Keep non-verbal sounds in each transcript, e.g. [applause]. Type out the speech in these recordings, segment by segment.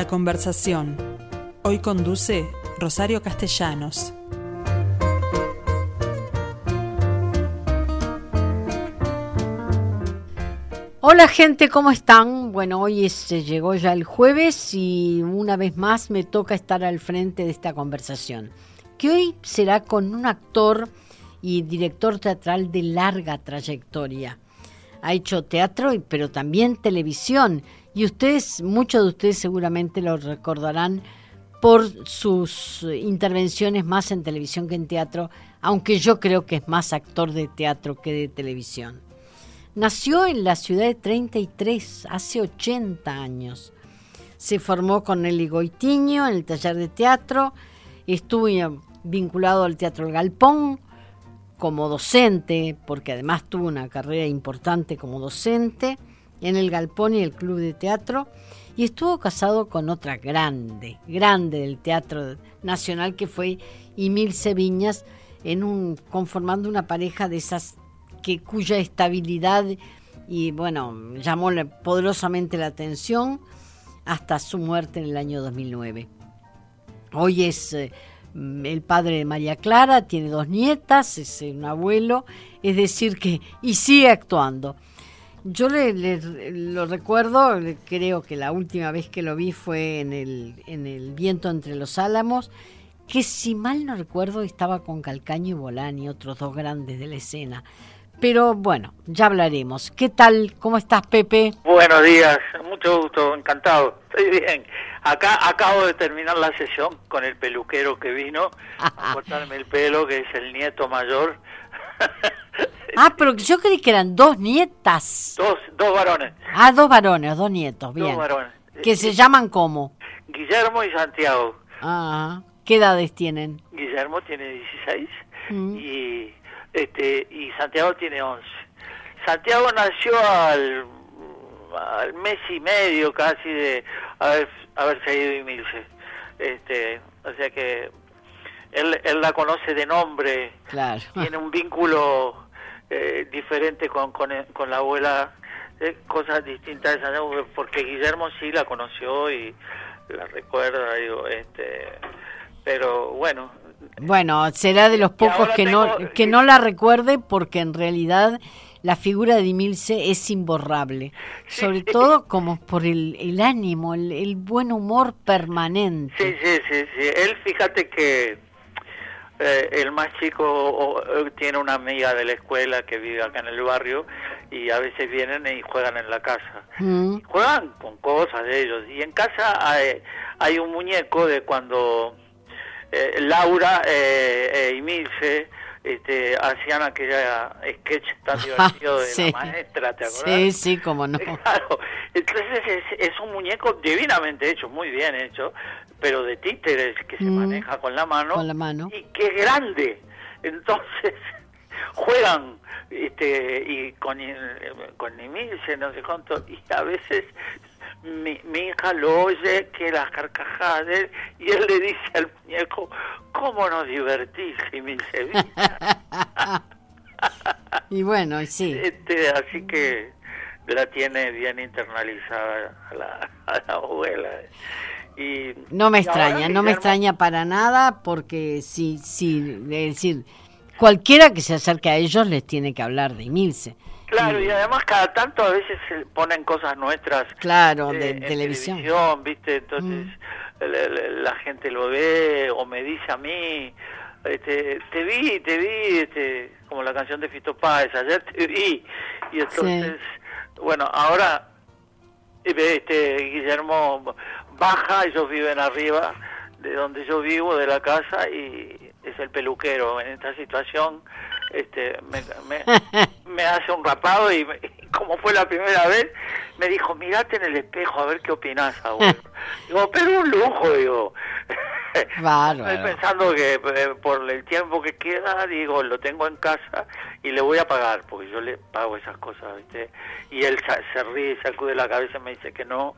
La conversación. Hoy conduce Rosario Castellanos. Hola gente, ¿cómo están? Bueno, hoy se llegó ya el jueves y una vez más me toca estar al frente de esta conversación, que hoy será con un actor y director teatral de larga trayectoria. Ha hecho teatro, pero también televisión, y ustedes, muchos de ustedes seguramente lo recordarán por sus intervenciones más en televisión que en teatro, aunque yo creo que es más actor de teatro que de televisión. Nació en la ciudad de 33, hace 80 años. Se formó con Nelly Goitiño en el taller de teatro, estuvo vinculado al Teatro El Galpón como docente, porque además tuvo una carrera importante como docente en el Galpón y el Club de Teatro, y estuvo casado con otra grande, grande del Teatro Nacional que fue Emil Viñas, en un, conformando una pareja de esas que cuya estabilidad y bueno, llamó poderosamente la atención hasta su muerte en el año 2009. Hoy es eh, el padre de María Clara, tiene dos nietas, es un abuelo, es decir que y sigue actuando. Yo le, lo recuerdo, creo que la última vez que lo vi fue en el, en el Viento entre los Álamos, que si mal no recuerdo estaba con Calcaño y Bolani, otros dos grandes de la escena. Pero bueno, ya hablaremos. ¿Qué tal? ¿Cómo estás, Pepe? Buenos días, mucho gusto, encantado. Estoy bien. Acá acabo de terminar la sesión con el peluquero que vino a [laughs] cortarme el pelo, que es el nieto mayor. Ah, pero yo creí que eran dos nietas. Dos, dos varones. Ah, dos varones, dos nietos, bien. Dos varones. ¿Que se llaman cómo? Guillermo y Santiago. Ah, ¿qué edades tienen? Guillermo tiene 16 mm. y este y Santiago tiene 11. Santiago nació al, al mes y medio casi de haber, haberse ido y Milce. Este, o sea que él, él la conoce de nombre, claro. tiene un vínculo eh, diferente con, con, con, la abuela, eh, cosas distintas, porque Guillermo sí la conoció y la recuerda, digo, este, pero bueno, bueno, será de los pocos que no que no la recuerde porque en realidad la figura de Dimilce es imborrable, sobre todo como por el, el ánimo, el, buen humor permanente. Sí, sí, sí, sí. Él, fíjate que eh, el más chico tiene una amiga de la escuela que vive acá en el barrio y a veces vienen y juegan en la casa. Mm. Juegan con cosas de ellos. Y en casa hay, hay un muñeco de cuando eh, Laura eh, y Milce este, hacían aquella sketch tan divertido de la maestra, ¿te acuerdas? Sí, sí, como no. [laughs] Claro, entonces es, un muñeco divinamente hecho, muy bien hecho, pero de títeres que se mm. maneja con la mano. Con la mano. Y que grande. Entonces [laughs] juegan este y con con Emilce, no sé cuánto, y a veces mi, mi, hija lo oye que las carcajadas de él, y él le dice al muñeco, ¿cómo nos divertís, mi [laughs] y bueno, sí. Este, así que la tiene bien internalizada a la, abuela. Y, no me extraña, no me extraña para nada porque sí, sí, es decir, cualquiera que se acerque a ellos les tiene que hablar de Emilce. Claro, y además cada tanto a veces se ponen cosas nuestras. Claro, de, televisión. ¿viste? Entonces mm. la, gente lo ve o me dice a mí, este, te vi, te vi, este, como la canción de Fito Páez, ayer te vi. Y entonces, bueno, ahora este, Guillermo baja, ellos viven arriba de donde yo vivo, de la casa, y es el peluquero en esta situación este, me, hace un rapado y, [laughs] como fue la primera vez, me dijo, mirate en el espejo a ver qué opinas ahora. [laughs] digo, pero un lujo, digo. [laughs] Estoy pensando que eh, por el tiempo que queda, digo, lo tengo en casa y le voy a pagar, porque yo le pago esas cosas, ¿viste? Y él se ríe, sacude la cabeza y me dice que no,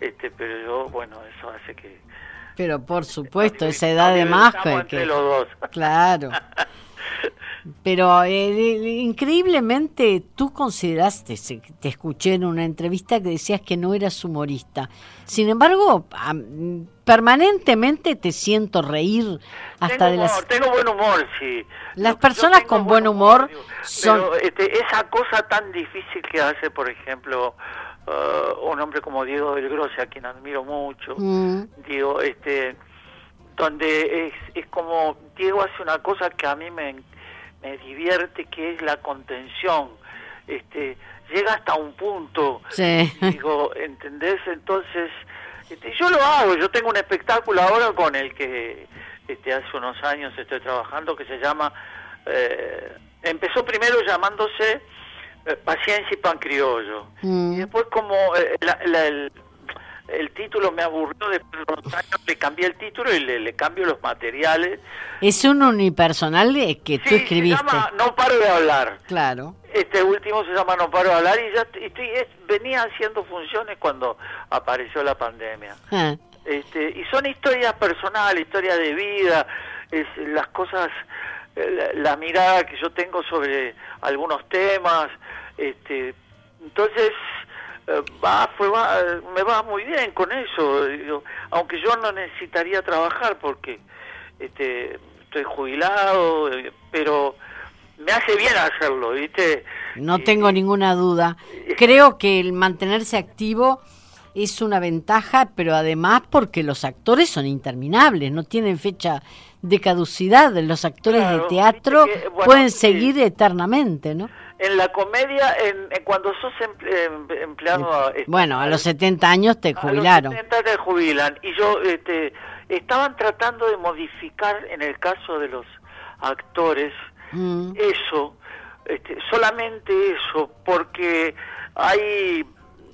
este, pero yo, bueno, eso hace que... Pero por supuesto, esa edad de más que... los dos. Claro. Pero eh, increíblemente tú consideraste, te escuché en una entrevista que decías que no eras humorista. Sin embargo, permanentemente te siento reír hasta de las... Tengo buen humor, sí. Las personas con buen humor, son... este, esa cosa tan difícil que hace, por ejemplo, uh, un hombre como Diego del Grose, a quien admiro mucho, mm. digo, este donde es, es como Diego hace una cosa que a mí me, me divierte, que es la contención. Este, llega hasta un punto, digo, ¿entendés? Entonces, este, yo lo hago, yo tengo un espectáculo ahora con el que este, hace unos años estoy trabajando que se llama, eh, empezó primero llamándose eh, Paciencia y Pan Criollo, mm. y después como eh, la, el, el título me aburrió de años, le cambié el título y le, cambio los materiales. Es un unipersonal que tú escribiste. Se llama No paro de hablar. Claro. Este último se llama No paro de hablar y ya estoy, venía haciendo funciones cuando apareció la pandemia. Ah. Este, y son historias personales, historias de vida, es, las cosas, la, la mirada que yo tengo sobre algunos temas. Este, entonces eh, va, fue, va, me va muy bien con eso, aunque yo no necesitaría trabajar porque este, estoy jubilado, pero me hace bien hacerlo, ¿viste? No tengo ninguna duda. Creo que el mantenerse activo es una ventaja, pero además porque los actores son interminables, no tienen fecha de caducidad. Los actores de teatro pueden seguir eternamente, ¿no? En la comedia, en, cuando sos em, empleado... Este, bueno, a los 70 años te jubilaron. A los 70 te jubilan. Y yo, este, estaban tratando de modificar, en el caso de los actores, mm. eso, este, solamente eso, porque hay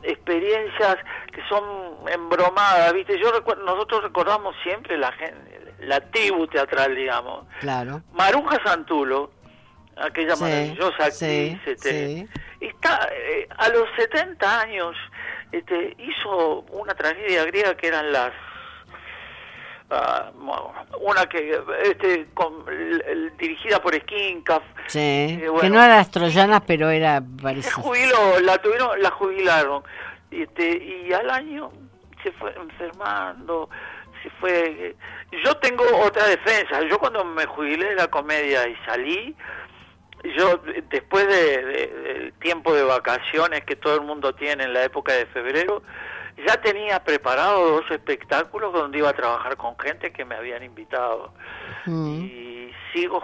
experiencias que son embromadas, ¿viste? Yo nosotros recordamos siempre la la tribu teatral, digamos. Claro. Maruja Santulo, aquella maravillosa actriz, este, está eh, a los 70 años este, hizo una tragedia griega que eran las ah, una que este, dirigida por Skinkaf sí, eh, que no era las troyanas pero era jubiló la tuvieron la jubilaron este, y al año se fue enfermando se fue yo tengo otra defensa yo cuando me jubilé de la comedia y salí yo después de, del tiempo de vacaciones que todo el mundo tiene en la época de febrero, ya tenía preparado dos espectáculos donde iba a trabajar con gente que me habían invitado. Mm. Y sigo,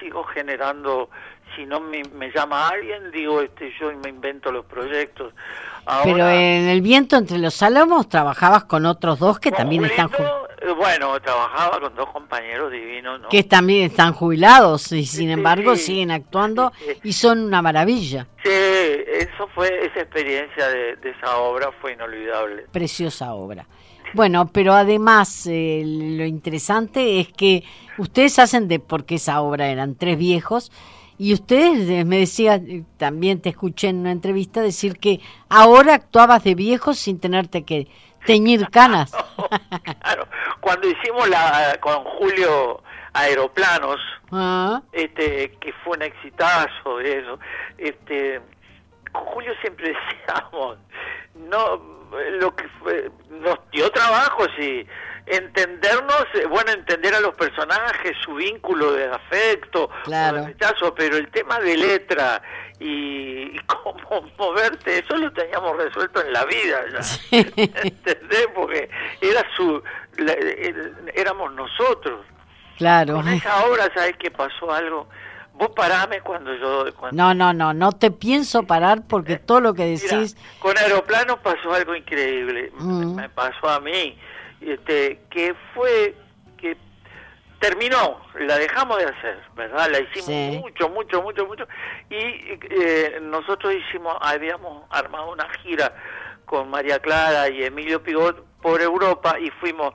sigo generando, si no me, llama alguien, digo, este, yo me invento los proyectos. Pero en El Viento entre los Álamos trabajabas con otros dos que también están eh, Bueno, trabajaba con dos compañeros divinos, Que también están jubilados y sin embargo siguen actuando y son una maravilla. Sí, eso fue, esa experiencia de, esa obra fue inolvidable. Preciosa obra. Bueno, pero además eh, lo interesante es que ustedes hacen de, porque esa obra eran tres viejos, y ustedes, eh, me decía, eh, también te escuché en una entrevista decir que ahora actuabas de viejo sin tenerte que teñir [laughs] canas. claro, cuando hicimos la con Julio Aeroplanos, ah. este que fue un exitazo eso, este con Julio siempre [laughs] decíamos, no lo que fue, nos dio trabajo sí entendernos, eh, bueno, entender a los personajes, su vínculo de afecto, claro. rechazo, pero el tema de letra y, [laughs] cómo moverte, eso lo teníamos resuelto en la vida ya. [laughs] ¿Entendés? Porque era su, éramos nosotros. Claro. Con esa obra, ¿sabes qué pasó algo? Vos parame cuando yo... No, no, no, no te pienso parar porque eh, todo lo que decís... con Aeroplano pasó algo increíble, mm. me pasó a mí este, que fue que terminó, la dejamos de hacer, ¿verdad? La hicimos mucho, mucho, mucho, mucho. Y eh, nosotros hicimos, habíamos armado una gira con María Clara y Emilio Pigot por Europa y fuimos,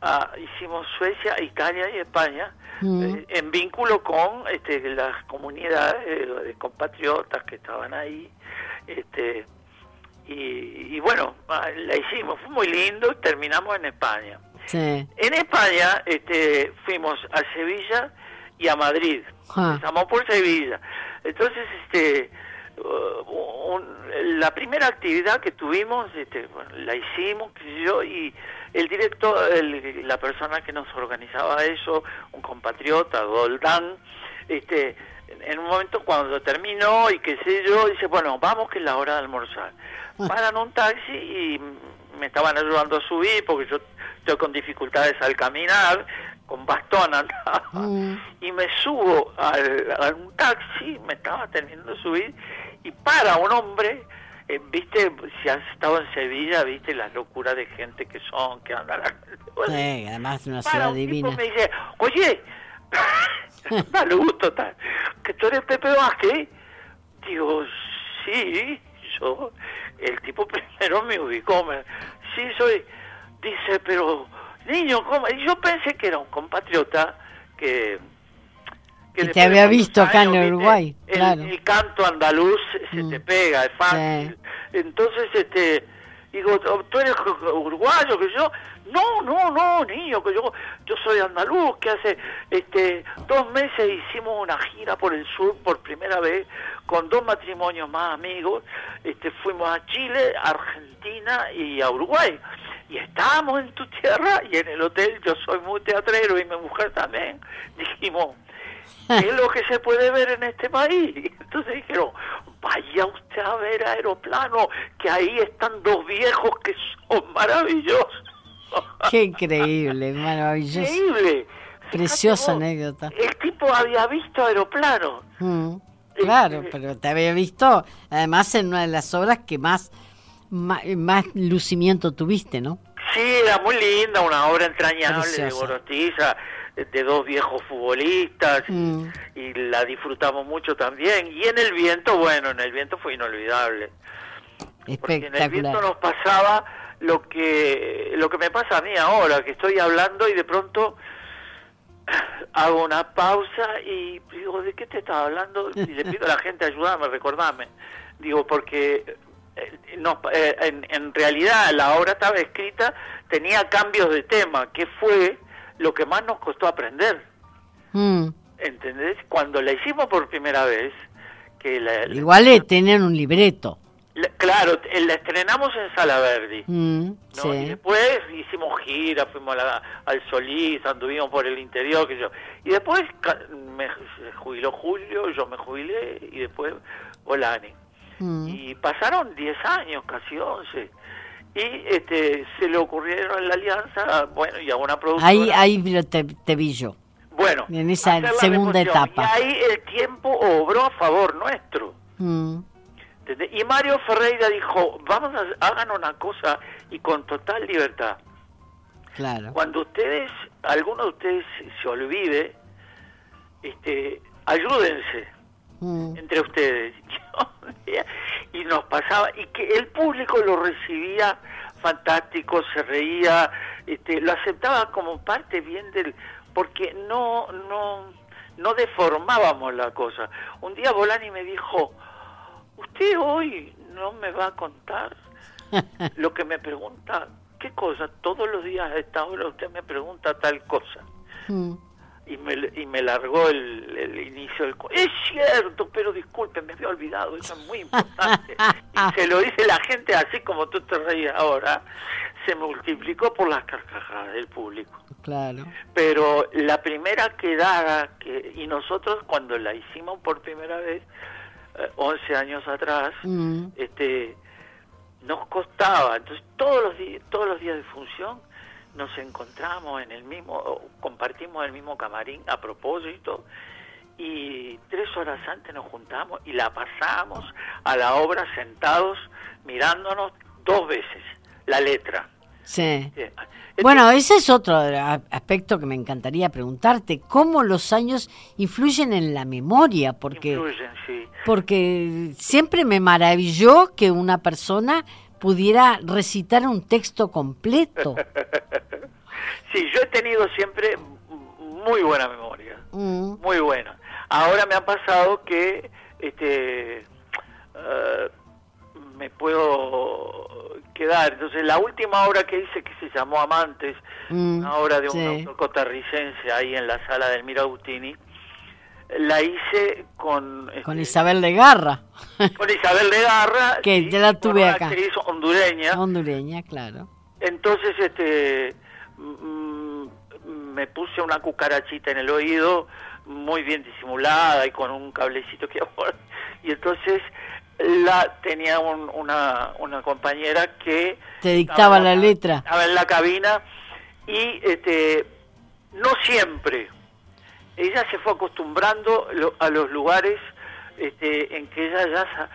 a, hicimos Suecia, Italia y España. Mm. Eh, en vínculo con este, las comunidades de compatriotas que estaban ahí, este, y, bueno, ah, la hicimos, fue muy lindo, terminamos en España. En España este, fuimos a Sevilla y a Madrid. Empezamos por Sevilla. Entonces, este, uh, la primera actividad que tuvimos, este, la hicimos, yo, y el director, la persona que nos organizaba eso, un compatriota, Goldán, este, en un momento cuando terminó y qué sé yo, dice, bueno, vamos que es la hora de almorzar. Ah. Paran un taxi y me estaban ayudando a subir porque yo estoy con dificultades al caminar, con bastón andaba, mm. y me subo al, a un taxi, me estaba teniendo de subir, y para un hombre, eh, viste, si has estado en Sevilla, viste las locuras de gente que son, que andan... sí, además una ciudad divina. me dice, oye, [laughs] dale gusto, tal, que tú eres Pepe Vázquez, digo, sí, yo, el tipo primero me ubicó, me, sí soy, dice, pero niño, ¿cómo? Y yo pensé que era un compatriota que... que te había visto acá en Uruguay, el, claro. el, canto andaluz se te mm. pega, es fácil. Entonces, este, digo, ¿tú eres uruguayo? que yo? No, no, no, niño, que yo, yo soy andaluz, que hace este dos meses hicimos una gira por el sur por primera vez con dos matrimonios más amigos, este fuimos a Chile, Argentina y a Uruguay y estábamos en tu tierra y en el hotel, yo soy muy teatrero y mi mujer también, dijimos, ¿qué es lo que se puede ver en este país? [laughs] Entonces dijeron, vaya usted a ver aeroplano, que ahí están dos viejos que son maravillosos. Qué increíble, maravilloso. Increíble. Preciosa anécdota. El tipo había visto aeroplano. Mm, claro, pero te había visto, además en una de las obras que más más, lucimiento tuviste, ¿no? Sí, era muy linda, una obra entrañable de Gorostiza, de dos viejos futbolistas, mm. y la disfrutamos mucho también. Y en el viento, bueno, en el viento fue inolvidable. Porque en el viento nos pasaba lo que lo que me pasa a mí ahora, que estoy hablando y de pronto hago una pausa y digo, ¿de qué te estaba hablando? Y le pido a la gente, ayúdame, recordame. Digo, porque eh, no, eh, en, en, realidad la obra estaba escrita, tenía cambios de tema, que fue lo que más nos costó aprender. Mm. ¿Entendés? Cuando la hicimos por primera vez, que la, Igual le tenían un libreto. Claro, la estrenamos en Sala Verdi. Mm, y después hicimos gira, fuimos al Solís, anduvimos por el interior, que yo. Y después me jubiló Julio, yo me jubilé, y después Olani. Mm. Y pasaron 10 años, casi 11. Y este, se le ocurrieron en la alianza, bueno, y a una productora. Ahí, ahí te, te vi yo. Bueno, en esa segunda etapa. Y ahí el tiempo obró a favor nuestro. Mm. Y Mario Ferreira dijo, vamos a hagan una cosa y con total libertad. Claro. Cuando ustedes, alguno de ustedes se olvide, este, ayúdense mm. entre ustedes. [laughs] y nos pasaba, y que el público lo recibía fantástico, se reía, este, lo aceptaba como parte bien del, porque no, no, no deformábamos la cosa. Un día Bolani me dijo, usted hoy no me va a contar [laughs] lo que me pregunta, ¿qué cosa? Todos los días a esta hora usted me pregunta tal cosa. Mm y me, y me largó el, el inicio del... Es cierto, pero disculpe, me había olvidado, eso es muy importante. [laughs] y se lo dice la gente así como tú te reías ahora, se multiplicó por las carcajadas del público. Claro. Pero la primera quedada, que, y nosotros cuando la hicimos por primera vez, 11 eh, años atrás, mm. este nos costaba, entonces todos los días, todos los días de función nos encontramos en el mismo, compartimos el mismo camarín a propósito y tres horas antes nos juntamos y la pasamos a la obra sentados mirándonos dos veces la letra. Sí. Bueno, ese es otro aspecto que me encantaría preguntarte, cómo los años influyen en la memoria, porque influyen, sí. porque siempre me maravilló que una persona pudiera recitar un texto completo. [laughs] sí, yo he tenido siempre muy buena memoria, mm. muy buena. Ahora me ha pasado que este eh, me puedo quedar. Entonces, la última obra que hice, que se llamó Amantes, mm, una obra de un autor cotarricense ahí en la sala del Mirautini, la hice con... Con este, Isabel de Garra. [laughs] Con Isabel de Garra. que ya la tuve acá. Actriz hondureña. Hondureña, claro. Entonces, este, me puse una cucarachita en el oído, muy bien disimulada y con un cablecito que [laughs] y entonces la tenía una, una compañera que te dictaba la, letra. estaba en la cabina y este no siempre. Ella se fue acostumbrando a los lugares este, en que ella ya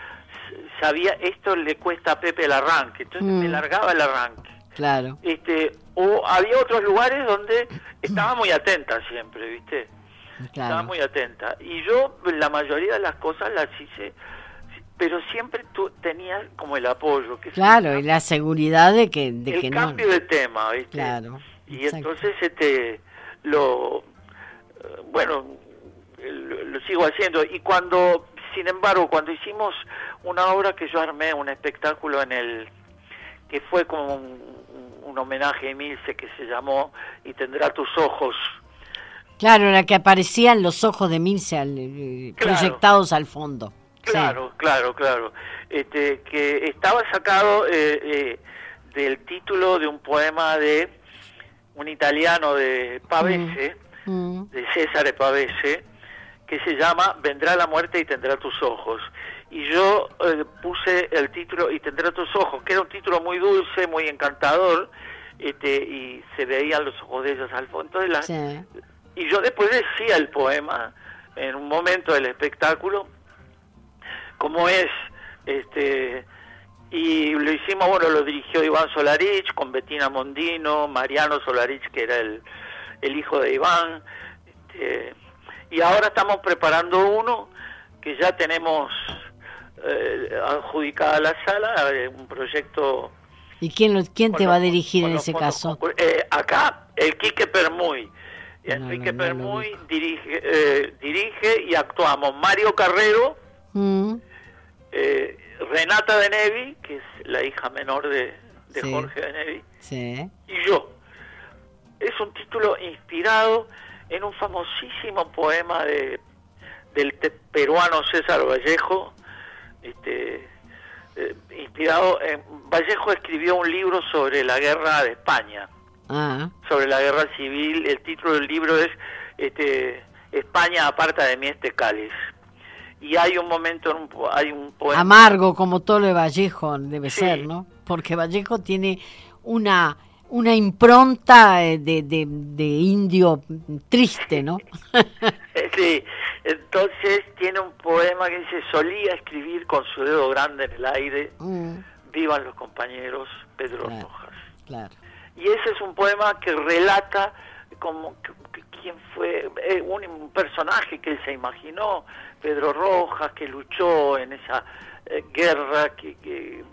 sabía esto le cuesta a Pepe el arranque entonces me mm. largaba el arranque. Claro. Este o había otros lugares donde [clears throat] estaba muy atenta siempre viste estaba muy atenta. Y yo la mayoría de las cosas las hice pero siempre tú tenías como el apoyo. Que claro, y la seguridad de que, de el cambio de tema, ¿viste? Claro. Y entonces este lo bueno lo, sigo haciendo y cuando sin embargo cuando hicimos una obra que yo armé un espectáculo en el que fue como un, homenaje a Emilce que se llamó y tendrá tus ojos claro la que aparecían los ojos de Emilce eh, proyectados al fondo Claro, claro, claro. Este, que estaba sacado eh, eh, del título de un poema de un italiano de Pavese, mm, mm. de César Pavese, que se llama Vendrá la muerte y tendrá tus ojos. Y yo eh, puse el título Y tendrá tus ojos, que era un título muy dulce, muy encantador, este, y se veían los ojos de ellos al fondo. De la... Y yo después decía el poema en un momento del espectáculo como es, este, y lo hicimos, bueno, lo dirigió Iván Solarich con Bettina Mondino, Mariano Solarich, que era el, el hijo de Iván, este, y ahora estamos preparando uno que ya tenemos eh, adjudicada la sala, eh, un proyecto... ¿Y quién, quién te va a dirigir en ese caso? Eh, acá, el Quique Permuy. Enrique Permuy dirige, eh, dirige y actuamos Mario Carrero, mm. Eh, Renata de Nevi, que es la hija menor de, Jorge de Nevi, y yo. Es un título inspirado en un famosísimo poema de del peruano César Vallejo, este, eh, inspirado en Vallejo escribió un libro sobre la guerra de España, ah. sobre la guerra civil. El título del libro es este, España aparta de mí este cáliz y hay un momento, hay un poema... Amargo, como todo lo de Vallejo debe ser, ¿no? Porque Vallejo tiene una una impronta de, de, indio triste, ¿no? [laughs] sí, entonces tiene un poema que dice, solía escribir con su dedo grande en el aire, mm. vivan los compañeros Pedro Rojas. Claro. Y ese es un poema que relata como quién fue eh, un, personaje que él se imaginó, Pedro Rojas, que luchó en esa eh, guerra que,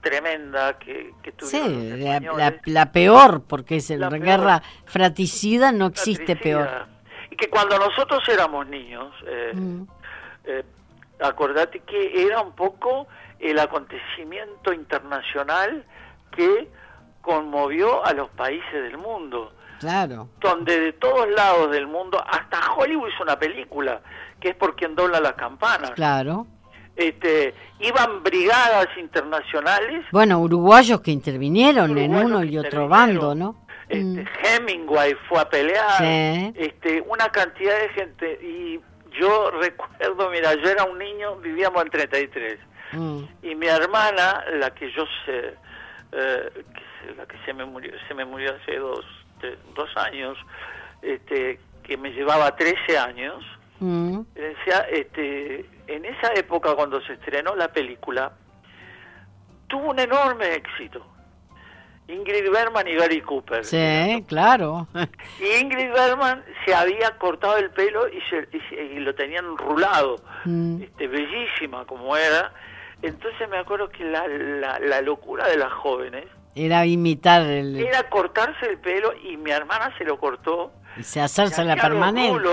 tremenda que, que tuvieron sí, la, peor, porque es la, guerra fratricida, no existe peor. Y que cuando nosotros éramos niños, eh, mm. acordate que era un poco el acontecimiento internacional que conmovió a los países del mundo. Claro. Donde de todos lados del mundo, hasta Hollywood hizo una película, que es por quien dobla las campanas. Claro. Este, iban brigadas internacionales. Bueno, uruguayos que intervinieron en uno y otro bando, ¿no? Este, mm. Hemingway fue a pelear, este, una cantidad de gente. Y yo [laughs] recuerdo, mira, yo era un niño, vivíamos en 33. Mm. Y mi hermana, la que yo sé, eh, la que se me murió, se me murió hace dos, dos años, este, que me llevaba 13 años, mm. decía, este, en esa época cuando se estrenó la película, tuvo un enorme éxito. Ingrid Berman y Gary Cooper. Sí, claro. Y Ingrid Berman se había cortado el pelo y, y, lo tenían rulado, mm. este, bellísima como era. Entonces me acuerdo que la, la, la locura de las jóvenes era imitar el... Era cortarse el pelo y mi hermana se lo cortó. Y se hacerse la permanente.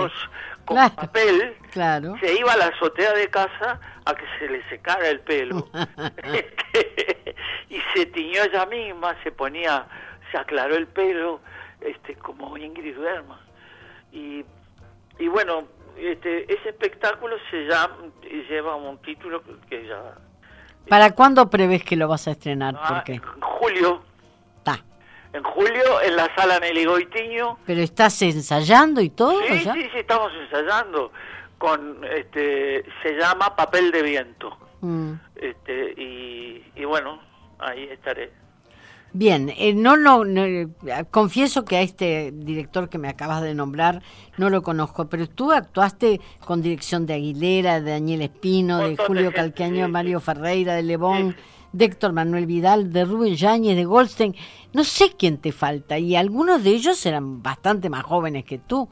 con papel. Claro. Se iba a la azotea de casa a que se le secara el pelo. [laughs] y se tiñó ella misma, se ponía, se aclaró el pelo, este como Ingrid Bergman. Y, y bueno, este, ese espectáculo se llama, lleva un título que ya... ¿Para cuándo prevés que lo vas a estrenar? Ah, ¿Por qué? En julio, Está. en julio, en la sala Nelly Goitiño. ¿Pero estás ensayando y todo Sí, ya? sí, sí, estamos ensayando. Con, este, se llama Papel de Viento. Mm. Este, y, y bueno, ahí estaré. Bien, eh, no, no, no, eh, confieso que a este director que me acabas de nombrar no lo conozco, pero tú actuaste con dirección de Aguilera, de Daniel Espino, de de Julio Calcaño, sí, Mario. Ferreira, de Lebón, de Héctor Manuel Vidal, de Rubén Yáñez, de Goldstein. No sé quién te falta, y algunos de ellos eran bastante más jóvenes que tú.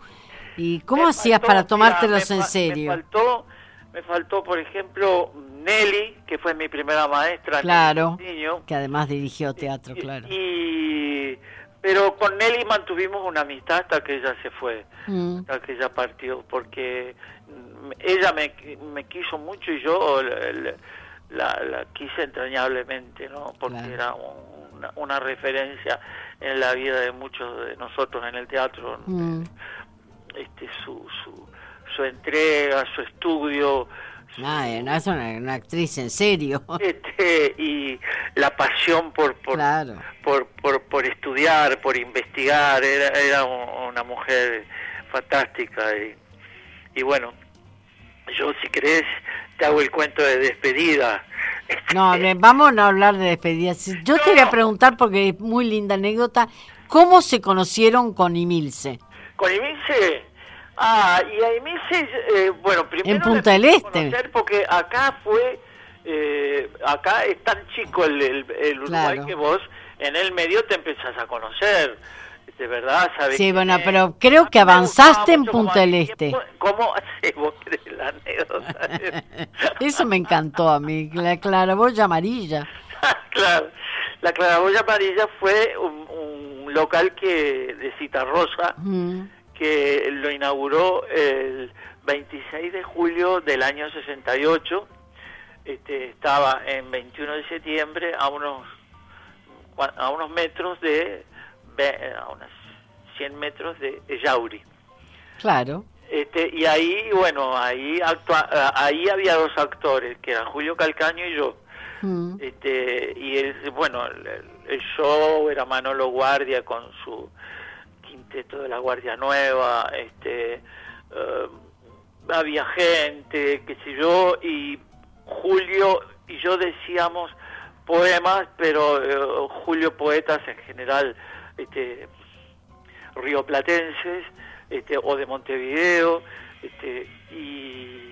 ¿Y cómo Me hacías faltó, para mira, tomártelos me en serio? Me faltó, me faltó, por ejemplo, Nelly, que fue mi primera maestra. Claro, Niño. que además dirigió teatro, Y- claro. Y, pero con Nelly mantuvimos una amistad hasta que ella se fue, Mm, hasta que ella partió, porque ella me, me quiso mucho y yo la, la- la- la quise entrañablemente, ¿no? Porque Claro. era una, una referencia en la vida de muchos de nosotros en el teatro. mm. Este, su, su, su entrega, su estudio, Ah, eh, no, es una, una actriz en serio. [laughs] este, y la pasión por, por, Claro. por, por, por estudiar, por investigar, era, era un- una mujer fantástica y, y bueno, yo si querés te hago el cuento de despedida. [laughs] No, vamos a hablar de despedidas. Si- Yo te voy a preguntar, porque es muy linda anécdota, ¿cómo se conocieron con Emilce? Con Emilce, ah, y a Emilce, eh, bueno, primero... En Punta del Este. Porque acá fue, eh, acá es tan chico el, el, el Uruguay Claro. que vos en el medio te empezás a conocer, de verdad, sabes Sí, bueno, pero creo que avanzaste en Punta del Este. tiempo- ¿Cómo hace vos [laughs] crees la anécdota? [laughs] Eso me encantó a mí, la claraboya amarilla. [laughs] claro, la claraboya amarilla fue un, un local que de Citarrosa Mm, que lo inauguró el 26 de julio del año 68. Este, estaba en 21 de septiembre a unos a unos metros de a unos 100 metros de Yauri. claro. Este, y ahí, bueno, ahí actua- ahí había dos actores, que eran Julio Calcaño y yo. Mm, Este, y el, bueno, el, el show era Manolo Guardia con su quinteto de la Guardia Nueva, este, eh, había gente, qué sé yo, y Julio y yo decíamos poemas, pero eh, Julio poetas en general, este, rioplatenses, este, o de Montevideo, este, y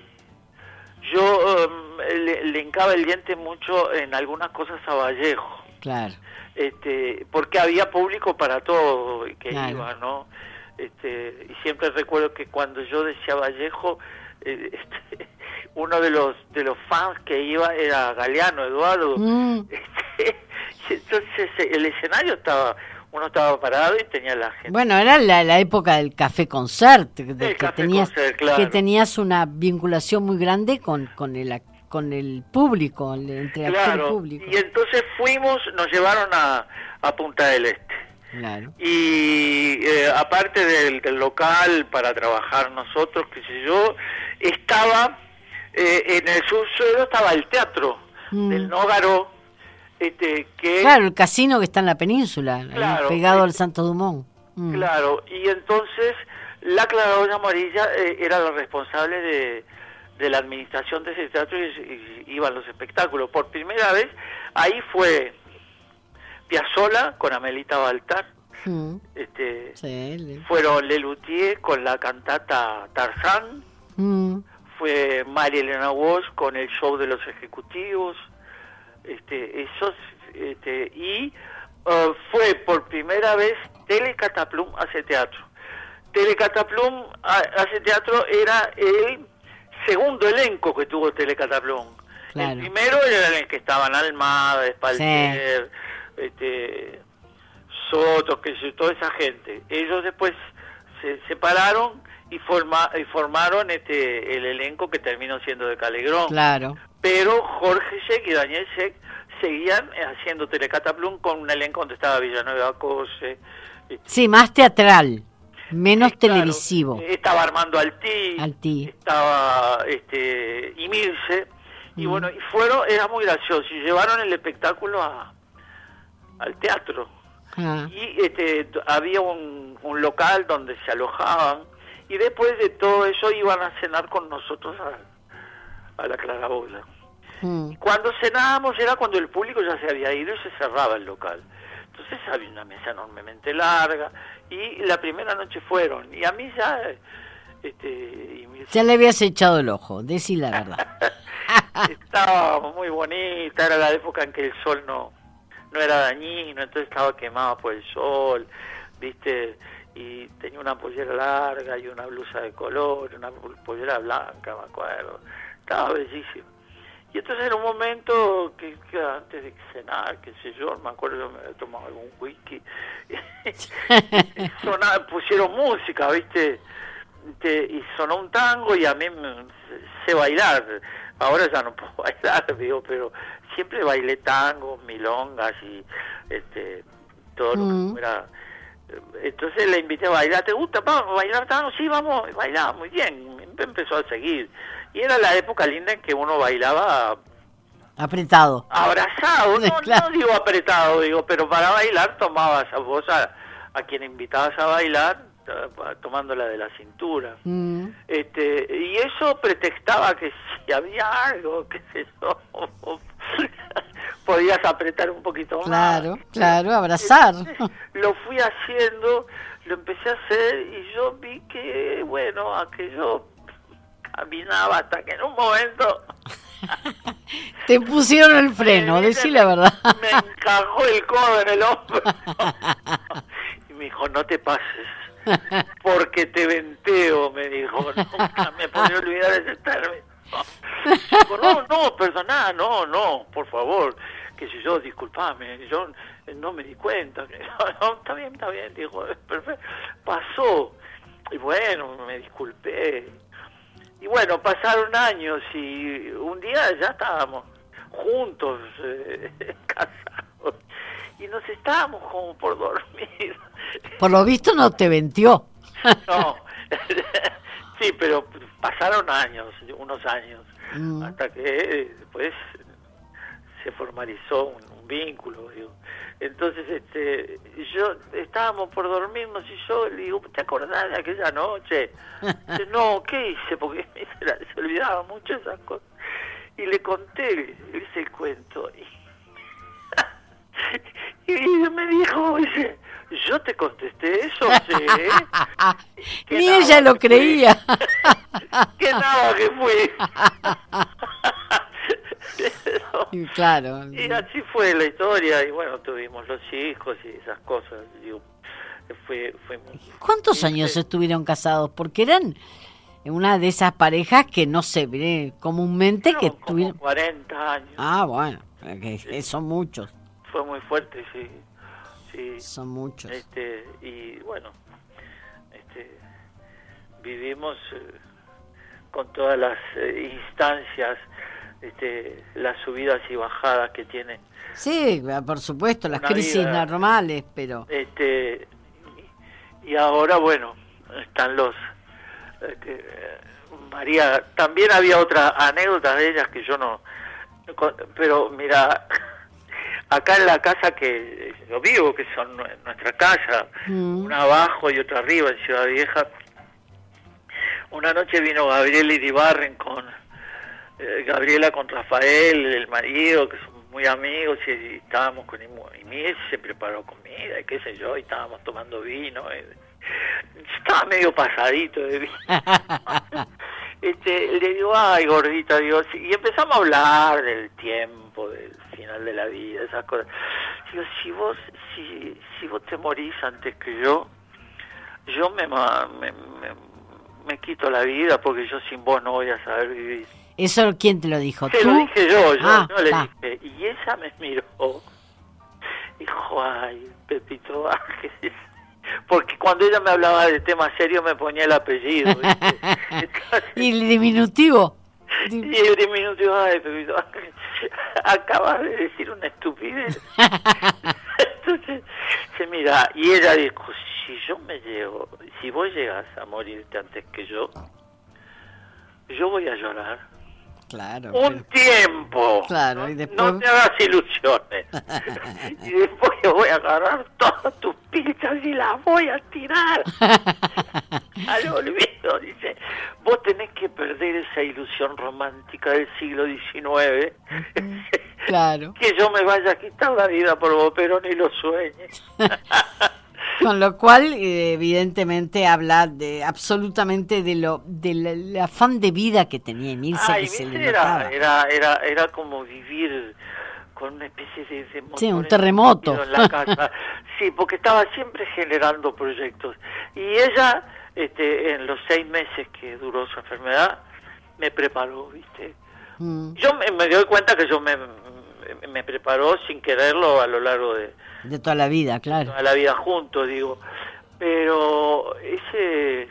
yo em, le, le hincaba el diente mucho en algunas cosas a Vallejo, claro. Este, porque había público para todo que Claro. iba, ¿no? Este, y siempre recuerdo que cuando yo decía Vallejo, eh, [laughs] este, uno de los de los fans que iba era Galeano Eduardo. Mm, Este, y entonces eh, el escenario estaba, uno estaba parado y tenía la gente. Bueno, era la, la época del café concert, de que, café tenías, concert, claro. que tenías una vinculación muy grande con, con, el, ac- con el público, el- entre claro, público. y entonces fuimos, nos llevaron a, a Punta del Este. Claro. Y eh, aparte del, del local para trabajar nosotros, qué sé yo, estaba eh, en el subsuelo estaba el teatro Mm. del Nógaro, este, que Claro, el casino que está en la península, Claro, pegado eh, al Santo Dumont. Mm, Claro, y entonces la claraboya amarilla eh, era la responsable de, de la administración de ese teatro y, y iban los espectáculos. Por primera vez ahí fue Piazzola con Amelita Baltar, mm, este, sí, fueron Lelutier con la cantata Tarzán, mm, fue María Elena Walsh con el show de los ejecutivos, este, esos, este, y eh, fue por primera vez Telecataplum hace teatro. Telecataplum ha- hace teatro era el segundo elenco que tuvo Telecataplum. Claro. El primero era en el que estaban Almada, Espalter, este, Soto, que toda esa gente. Ellos después se separaron y, forma, y formaron este el elenco que terminó siendo de Calegrón. claro. Pero Jorge Sheck y Daniel Sheck seguían haciendo Telecataplum con un elenco donde estaba Villanueva Cose. este, Sí, más teatral. Menos televisivo. estaba Armando Altí, Altí. estaba este, Imirce, y mm. bueno, y fueron, era muy gracioso, y llevaron el espectáculo a, al teatro. Ah. Y este, había un, un local donde se alojaban, y después de todo eso iban a cenar con nosotros a, a la Claraboya. Mm. Cuando cenábamos era cuando el público ya se había ido y se cerraba el local. Entonces había una mesa enormemente larga y la primera noche fueron. Y a mí ya... Este, Ya le habías echado el ojo, decí la verdad. [laughs] estaba muy bonita, era la época en que el sol no, no era dañino, entonces estaba quemado por el sol, viste, y tenía una pollera larga y una blusa de color, una pollera blanca, me acuerdo. Estaba bellísimo. Y entonces era un momento que, antes de cenar, qué sé yo, me acuerdo yo me había tomado algún whisky, [laughs] pusieron música, ¿viste? y sonó un tango y a mí me, sé bailar. Ahora ya no puedo [laughs] bailar, digo, pero siempre bailé tango, milongas y este todo lo que mm. fuera. Entonces le invité a bailar, ¿te gusta bailar tango? Sí, vamos, bailaba muy bien. Empezó a seguir. Y era la época linda en que uno bailaba apretado. Abrazado, [laughs] no, digo apretado, digo, pero para bailar tomabas a vos a, quien invitabas a bailar tomándola de la cintura. Mm. Este, y eso pretextaba que si había algo, que sé yo, [laughs] podías apretar un poquito más. Claro, claro, abrazar. Lo fui haciendo, lo empecé a hacer y yo vi que, bueno, aquello caminaba hasta que en un momento... [laughs] Te pusieron el freno, decí la verdad. Me encajó el codo en el hombro. [laughs] y me dijo, no te pases, porque te venteo, me dijo. [laughs] Nunca me podía olvidar ese término. no, no, perdona, no, no, por favor. Que si yo, disculpame, yo no me di cuenta. No, está bien, está bien, dijo, perfecto. Pasó. Y bueno, me disculpé y bueno, pasaron años y un día ya estábamos juntos, eh, [laughs] casados, y nos estábamos como por dormir. [laughs] Por lo visto no te ventió. [laughs] No, sí, pero pasaron años, unos años, mm. hasta que después se formalizó un, vínculo. Entonces, este, yo estábamos por dormirnos y yo le digo, ¿te acordás de aquella noche? [laughs] no, ¿qué hice? Porque [laughs] se, olvidaba mucho esas cosas. Y le conté ese cuento. Y, [laughs] y me dijo, dice, yo te contesté eso, sí. Ni ella lo creía. que nada que fui. [laughs] y claro. Y así fue la historia, y bueno, tuvimos los hijos y esas cosas. fue, fue ¿Cuántos años estuvieron casados? Porque eran una de esas parejas que no se ve comúnmente que estuvieron... 40 años. Ah, bueno, que, son muchos. Fue muy fuerte, sí. sí. Son muchos. Este, y bueno, este, vivimos eh, con todas las eh, instancias este, las subidas y bajadas que tiene. Sí, por supuesto, las crisis normales, pero... Este, y ahora, bueno, están los... Este, María, también había otra anécdota de ellas que yo no... Pero mira, acá en la casa que yo vivo, que son nuestra casa, mm. una abajo y otra arriba en Ciudad Vieja, una noche vino Gabriel Iribarren con eh, Gabriela con Rafael, el marido, que son muy amigos, y, estábamos con Inés, se preparó comida, y qué sé yo, y estábamos tomando vino. estaba medio pasadito de vino. [laughs] este, le digo, ay, gordita, Dios, y empezamos a hablar del tiempo, del final de la vida, esas cosas. Digo, si vos, si, si vos te morís antes que yo, yo me, me, me, me quito la vida porque yo sin vos no voy a saber vivir. ¿Eso quién te lo dijo? Se lo dije yo, yo, ah, le dije. Y ella me miró. Dijo, ay, Pepito Ángeles. Porque cuando ella me hablaba de temas serios me ponía el apellido. [laughs] ¿Y el diminutivo? Y el diminutivo, ay, Pepito Ángeles. Acabas de decir una estupidez. [laughs] Entonces, se mira, y ella dijo, si yo me llevo, si vos llegas a morirte antes que yo, yo voy a llorar. Claro. Un tiempo. Claro, y No- después- No te hagas ilusiones. [laughs] y después yo voy a agarrar todas tus pizzas y las voy a tirar [laughs] al olvido. Dice, vos tenés que perder esa ilusión romántica del siglo XIX. Claro. [laughs] que yo me vaya a quitar la vida por vos, pero ni lo sueñes. Con lo cual, evidentemente, habla de absolutamente de lo del el afán de vida que tenía Emilce, que se le era, era, era, era como vivir con una especie de, de Sí, un terremoto. en la casa. [laughs] sí, porque estaba siempre generando proyectos. Y ella, este, en los seis meses que duró su enfermedad, me preparó, ¿viste? Mm, Yo me, me doy cuenta que yo me, me preparó sin quererlo a lo largo de, de toda la vida, claro. toda la vida juntos, digo. Pero ese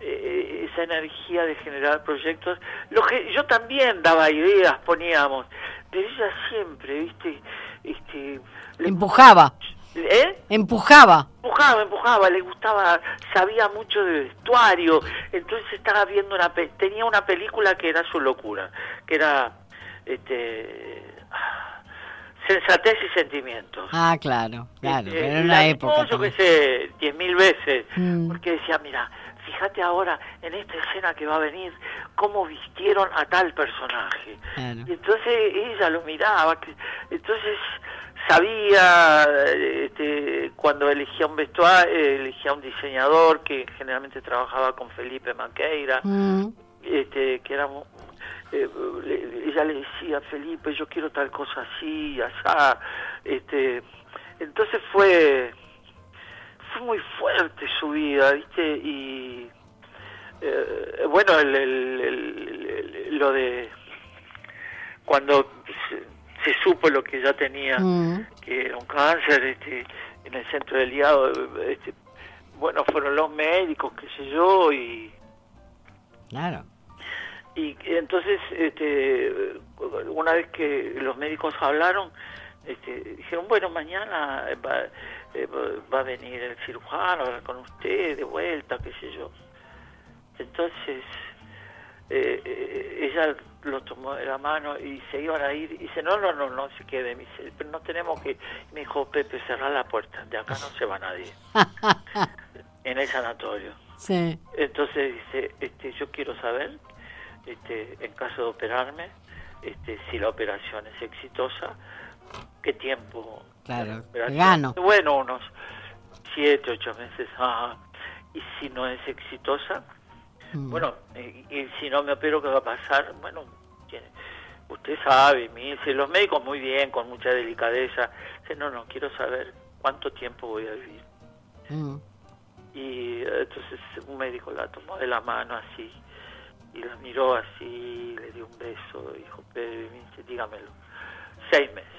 eh, esa energía de generar proyectos, lo que yo también daba ideas, poníamos, pero ella siempre, viste, este, le- Empujaba, ¿eh? empujaba. empujaba, empujaba, le gustaba, sabía mucho de vestuario, entonces estaba viendo una, pe- tenía una película que era su locura, que era, este, ah, sensatez y sentimientos. Ah, claro, claro. Este, Pero en la una época. Yo que sé, diez mil veces. Mm. Porque decía, mira, fíjate ahora en esta escena que va a venir, cómo vistieron a tal personaje. Claro. Y entonces ella lo miraba. entonces sabía, eh, este, cuando elegía un vestuario, elegía un diseñador que generalmente trabajaba con Felipe Maqueira Mm, este, que era eh, le- ella le decía Felipe yo quiero tal cosa así asá este entonces fue fue muy fuerte su vida viste y eh, bueno el, el- el- el- lo de cuando se, se supo lo que ella tenía mm, que era un cáncer este, en el centro del hígado este, bueno fueron los médicos qué sé yo y claro. Y entonces, este, una vez que los médicos hablaron, este, dijeron, bueno, mañana va, eh, va- a venir el cirujano hablar con usted de vuelta, qué sé yo. Entonces, eh, eh, ella lo tomó de la mano y se iban a ir. Y dice, no, no, no, no se quede. Me dice, pero no tenemos que... Me dijo, Pepe, cerrar la puerta. De acá no se va nadie. [laughs] en el sanatorio. Sí. Entonces dice, este, yo quiero saber, este, en caso de operarme, este, si la operación es exitosa, qué tiempo. Claro, gano. Bueno, unos siete, ocho meses. ajá. Y si no es exitosa, Mm. bueno, y, y si no me opero, ¿qué va a pasar? Bueno, tiene, usted sabe, me dice, los médicos muy bien, con mucha delicadeza. Dice, no, no, quiero saber cuánto tiempo voy a vivir. Mm, Y eh, entonces un médico la tomó de la mano así y la miró así, le dio un beso, dijo, Pedro, y me dice, dígamelo, seis meses.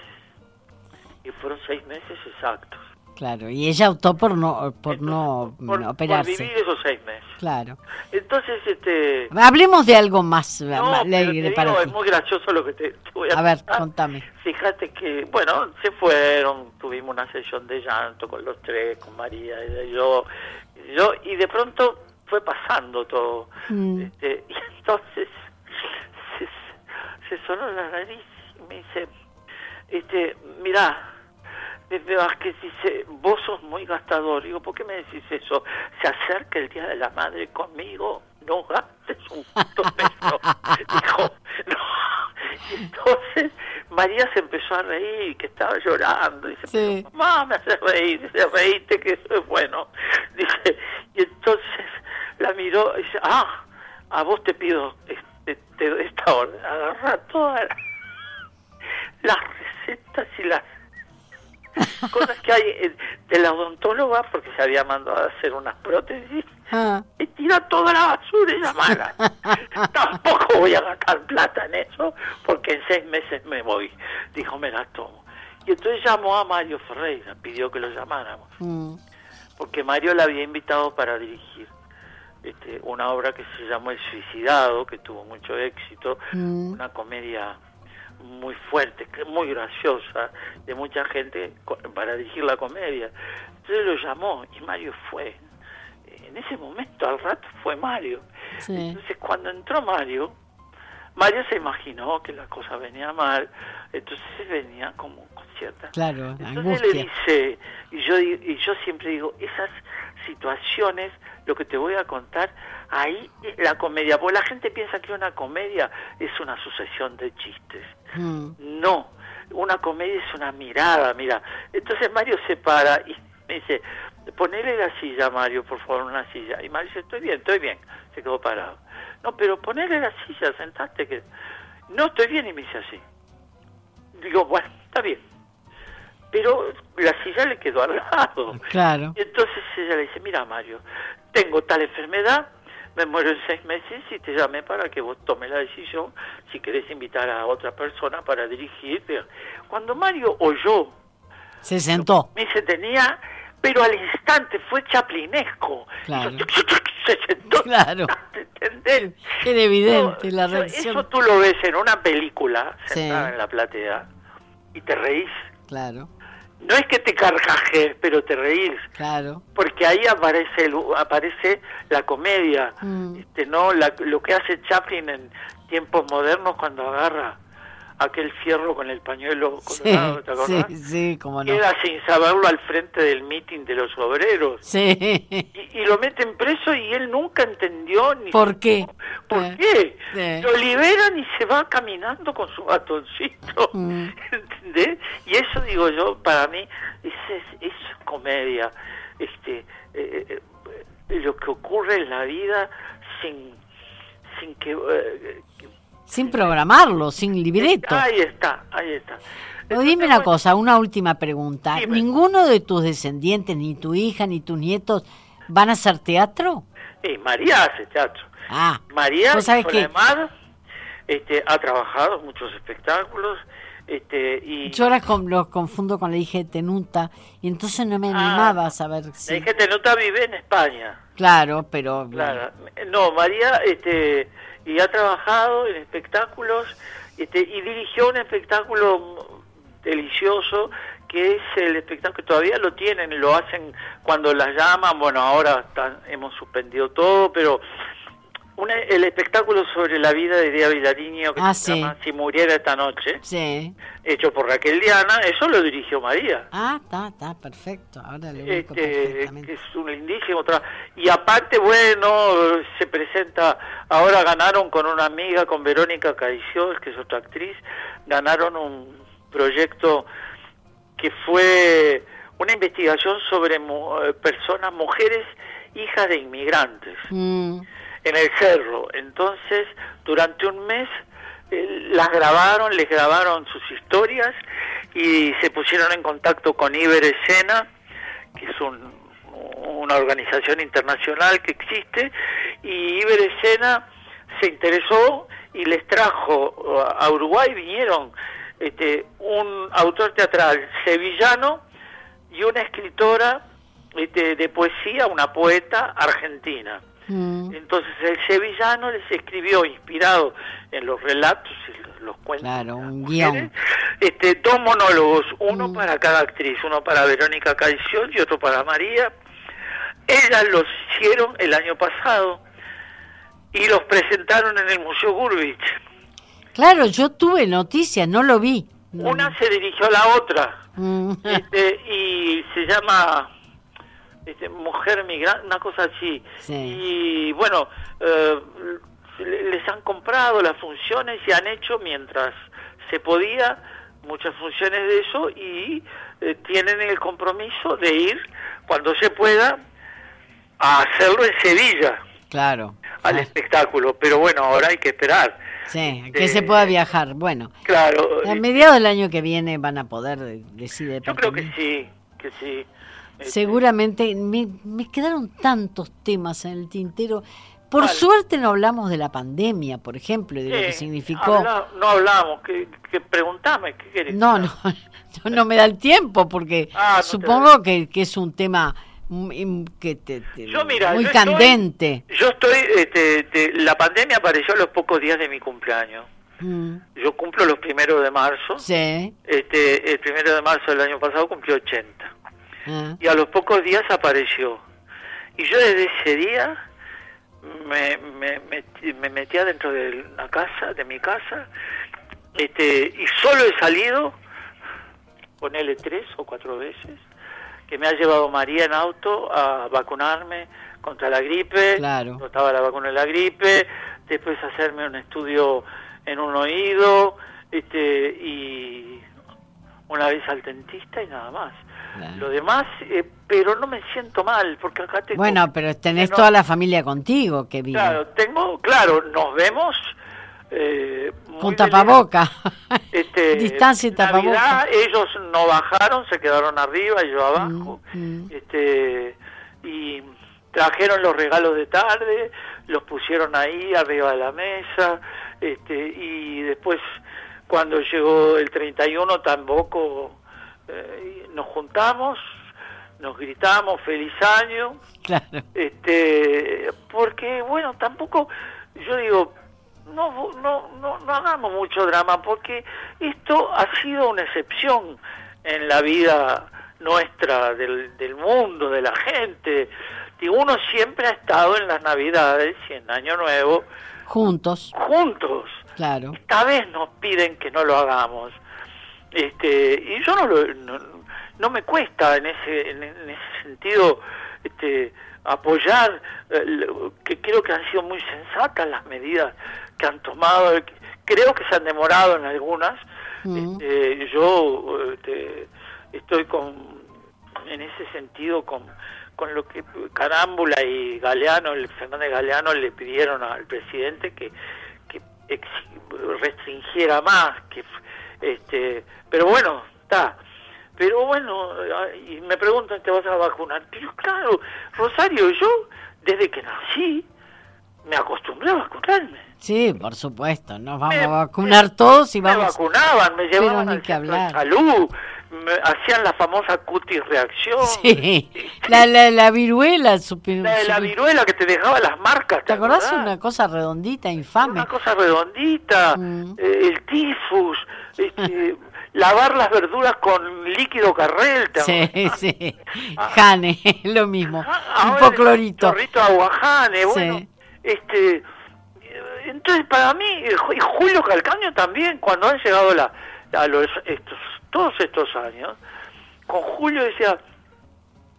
Y fueron seis meses exactos. Claro. Y ella optó por no, por Entonces, no por- por operarse. vivir esos seis meses. Claro. Entonces, este... Hablemos de algo más No, pero alegre para digo, ti. es muy gracioso lo que te, te voy a, A ver, contar. contame. Fíjate que, bueno, se fueron, tuvimos una sesión de llanto con los tres, con María y yo, y yo y de pronto fue pasando todo. Mm. Este, [laughs] y entonces se, se sonó la nariz y me dice, este, mirá, Pepe Vázquez dice, vos sos muy gastador. Digo, ¿por qué me decís eso? Se acerca el Día de la Madre conmigo, no gastes un puto peso. [laughs] Dijo, no. Y entonces María se empezó a reír, que estaba llorando. Dice, Sí. mamá, me hace reír. Dice, reíste que eso es bueno. Dice, y entonces la miró y dice, ah, a vos te pido este, te doy esta orden. Agarra todas las, [laughs] las recetas y las [laughs] cosas que hay eh, de la odontóloga porque se había mandado a hacer unas prótesis Ah, y tira toda la basura y la mala. [laughs] Tampoco voy a gastar plata en eso porque en seis meses me voy. Dijo, me la tomo. Y entonces llamó a Mario Ferreira, pidió que lo llamáramos, mm, porque Mario la había invitado para dirigir este, una obra que se llamó El Suicidado, que tuvo mucho éxito, mm. una comedia muy fuerte, que- muy graciosa, de mucha gente para dirigir la comedia. Entonces lo llamó y Mario fue. en ese momento al rato fue Mario. Entonces cuando entró Mario, Mario se imaginó que la cosa venía mal, entonces venía como con cierta... Claro, entonces le dice, y yo, y yo siempre digo, esas situaciones, lo que te voy a contar, ahí la comedia, porque la gente piensa que una comedia es una sucesión de chistes. Mm. No, una comedia es una mirada, mira. Entonces Mario se para y [laughs] me dice, ponele la silla, Mario, por favor, una silla. Y Mario dice, estoy bien, estoy bien. Se quedó parado. No, pero ponele la silla, sentate. que No, estoy bien. Y me dice así. Digo, bueno, está bien. Pero la silla le quedó al lado. Claro. Y entonces ella le dice, mira, Mario, tengo tal enfermedad, me muero en seis meses y te llamé para que vos tomes la decisión si querés invitar a otra persona para dirigirte. Cuando Mario oyó... Se sentó. Me se tenía pero al instante fue chaplinesco. Claro. Se sentó. [laughs] Claro. ¿Entendés? Era evidente la reacción. Eso tú lo ves en una película, sentada en la platea, y te reís. Claro. No es que te carcajes, pero te reís. Claro. Porque ahí aparece aparece la comedia, mm. este, no lo que hace Chaplin en tiempos modernos cuando agarra aquel fierro con el pañuelo colorado, ¿te acordás? Sí, sí, como no. Queda sin saberlo al frente del mitin de los obreros. Sí. Y, lo meten preso y él nunca entendió ni... ¿Por qué? ¿Por qué? Lo liberan y se va caminando con su batoncito, mm. [laughs] ¿entendés? Y eso digo yo, para mí, es, es, comedia. Este, eh, eh, lo que ocurre en la vida sin, sin que... Eh, sin programarlo, sin libreto. Ahí está, ahí está. dime una cosa, una última pregunta. ¿Ninguno de tus descendientes, ni tu hija, ni tus nietos, van a hacer teatro? Sí, María hace teatro. Ah, María, además, este, ha trabajado muchos espectáculos. Este, y... Yo ahora los confundo con la hija de Tenuta y entonces no me ah, animaba a saber si... La hija de Tenuta vive en España. Claro, pero... Claro. No, María este, y ha trabajado en espectáculos este, y dirigió un espectáculo delicioso que es el espectáculo que todavía lo tienen, lo hacen cuando las llaman, bueno, ahora hemos suspendido todo, pero el espectáculo sobre la vida de Díaz Vilariño que ah, se llama Si muriera esta noche, sí. hecho por Raquel Diana, eso lo dirigió María. Ah, está, está, perfecto. Ahora le este, es un lindísimo trabajo. Y aparte, bueno, se presenta, ahora ganaron con una amiga, con Verónica Caiciós, que es otra actriz, ganaron un proyecto que fue una investigación sobre eh, personas, mujeres, hijas de inmigrantes. Mm en el cerro. Entonces, durante un mes eh, las grabaron, les grabaron sus historias y se pusieron en contacto con Iber Escena, que es una organización internacional que existe, y Iber Escena se interesó y les trajo a Uruguay, vinieron este, un autor teatral sevillano y una escritora este, de poesía, una poeta argentina. Mm. Entonces el sevillano les escribió, inspirado en los relatos y los, cuentos. Claro, un guion. Este, dos monólogos, uno mm. para cada actriz, uno para Verónica Caición y otro para María. Ellas los hicieron el año pasado y los presentaron en el Museo Gurvich. Claro, yo tuve noticias, no lo vi. Una se dirigió a la otra mm. [laughs] este, y se llama este, mujer migrante, una cosa así. Y bueno, eh, les han comprado las funciones y han hecho mientras se podía muchas funciones de eso y eh, tienen el compromiso de ir cuando se pueda a hacerlo en Sevilla. Claro. Al espectáculo, pero bueno, ahora hay que esperar. Sí, que se pueda viajar. Bueno, claro. A mediados del año que viene van a poder decidir. Yo creo que sí, que sí. Este, Seguramente me, quedaron tantos temas en el tintero. Por suerte no hablamos de la pandemia, por ejemplo, de lo que significó. no hablamos, que, preguntame, ¿qué querés? No, [laughs] no, no, me da el tiempo porque ah, supongo que, es un tema que te, muy candente. yo estoy, este, la pandemia apareció a los pocos días de mi cumpleaños. Mm. Yo cumplo los primeros de marzo. Sí. Este, el primero de marzo del año pasado cumplió 80. Ah. Y a los pocos días apareció. Y yo desde ese día me, me, me, metía dentro de la casa, de mi casa, este, y solo he salido, ponele tres o cuatro veces, que me ha llevado María en auto a vacunarme contra la gripe, claro. estaba la vacuna de la gripe, después hacerme un estudio en un oído, este, y una vez al dentista y nada más. Lo demás, eh, pero no me siento mal, porque acá tengo... Bueno, pero tenés toda la familia contigo que vive. Claro, tengo, claro, nos vemos... Eh, Con tapaboca. [laughs] [laughs] Este, Distancia y tapaboca. ellos no bajaron, se quedaron arriba y yo abajo. Mm, mm. Este, y trajeron los regalos de tarde, los pusieron ahí arriba de la mesa, este, y después cuando llegó el 31 tampoco eh, nos juntamos, nos gritamos feliz año, claro. este, porque bueno, tampoco, yo digo, no, no, no, no hagamos mucho drama, porque esto ha sido una excepción en la vida nuestra, del, del mundo, de la gente. Y uno siempre ha estado en las Navidades y en Año Nuevo. Juntos. Juntos. Claro. Esta vez nos piden que no lo hagamos. Este, y yo no, lo, no, me cuesta en ese, en, ese sentido este, apoyar, eh, que creo que han sido muy sensatas las medidas que han tomado, creo que se han demorado en algunas. Este, yo este, estoy con, en ese sentido con, con lo que Carámbula y Galeano, el Fernández Galeano le pidieron al presidente que, que restringiera más, que este, pero bueno, está. Pero bueno, y me preguntan, ¿te vas a vacunar? Pero claro, Rosario, yo desde que nací me acostumbré a vacunarme. Sí, por supuesto, nos vamos a vacunar todos y vamos. Me vacunaban, me llevaban al salud, me hacían la famosa cutis reacción. Sí, la, la, la viruela. la, la viruela que te dejaba las marcas. ¿Te, acordás? Una cosa redondita, infame. Una cosa redondita, mm. eh, el tifus, este, lavar las verduras con líquido carrel. Sí, [laughs] sí. Ah. Jane, [laughs] lo mismo. Ah, un poco clorito. Agua Jane, bueno. Este, entonces, para mí, y Julio Calcaño también, cuando han llegado la, a los, estos, todos estos años, con Julio decía,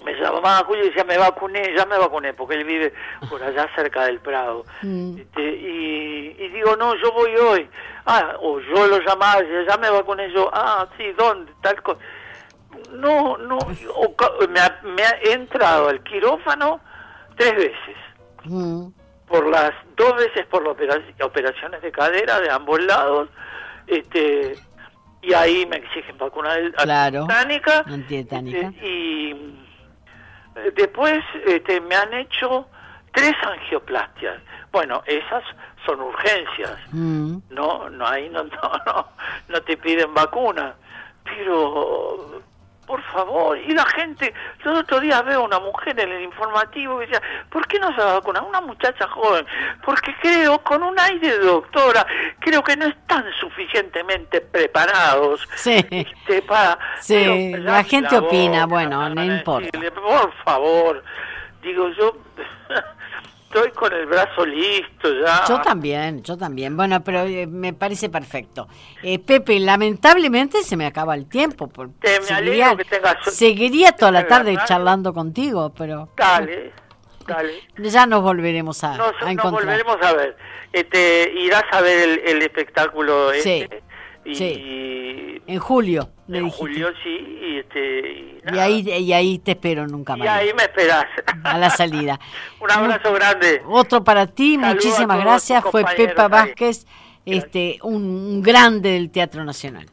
me llamaba Julio y decía, me vacuné, ya me vacuné, porque él vive por allá cerca del Prado. Mm. Este, y, y, digo, no, yo voy hoy. Ah, o yo lo llamaba y decía, ya me vacuné yo. Ah, sí, ¿dónde? Tal cosa. No, no, me, ha, me ha entrado al quirófano tres veces. Mm. Por las dos veces por las operaciones de cadera de ambos lados. Este, y ahí me exigen vacuna claro, antietánica. Este, y después este, me han hecho tres angioplastias. Bueno, esas son urgencias. Mm. No, no ahí no, [laughs] no, no, te piden vacuna. Pero por favor, y la gente, yo el otro día veo una mujer en el informativo que decía, ¿por qué no se vacuna? Una muchacha joven, porque creo, con un aire de doctora, creo que no están suficientemente preparados sí. Este, para... Sí, la gente opina, bueno, no importa. por favor, digo yo... [laughs] estoy con el brazo listo ya. Yo también, yo también. Bueno, pero eh, me parece perfecto. Eh, Pepe, lamentablemente se me acaba el tiempo. Por, Te me seguiría, que tengas, seguiría toda la tarde charlando contigo, pero... Dale, dale. Ya nos volveremos a, nos, a encontrar. Nos volveremos a ver. Este, irás a ver el, espectáculo este. Sí. En julio. En julio, sí. Y, este, y, ahí, y ahí te espero nunca más. Y ahí me esperas. A la salida. [laughs] Un abrazo grande. Otro para ti, muchísimas gracias. Fue Pepa Vázquez, este, un grande del Teatro Nacional.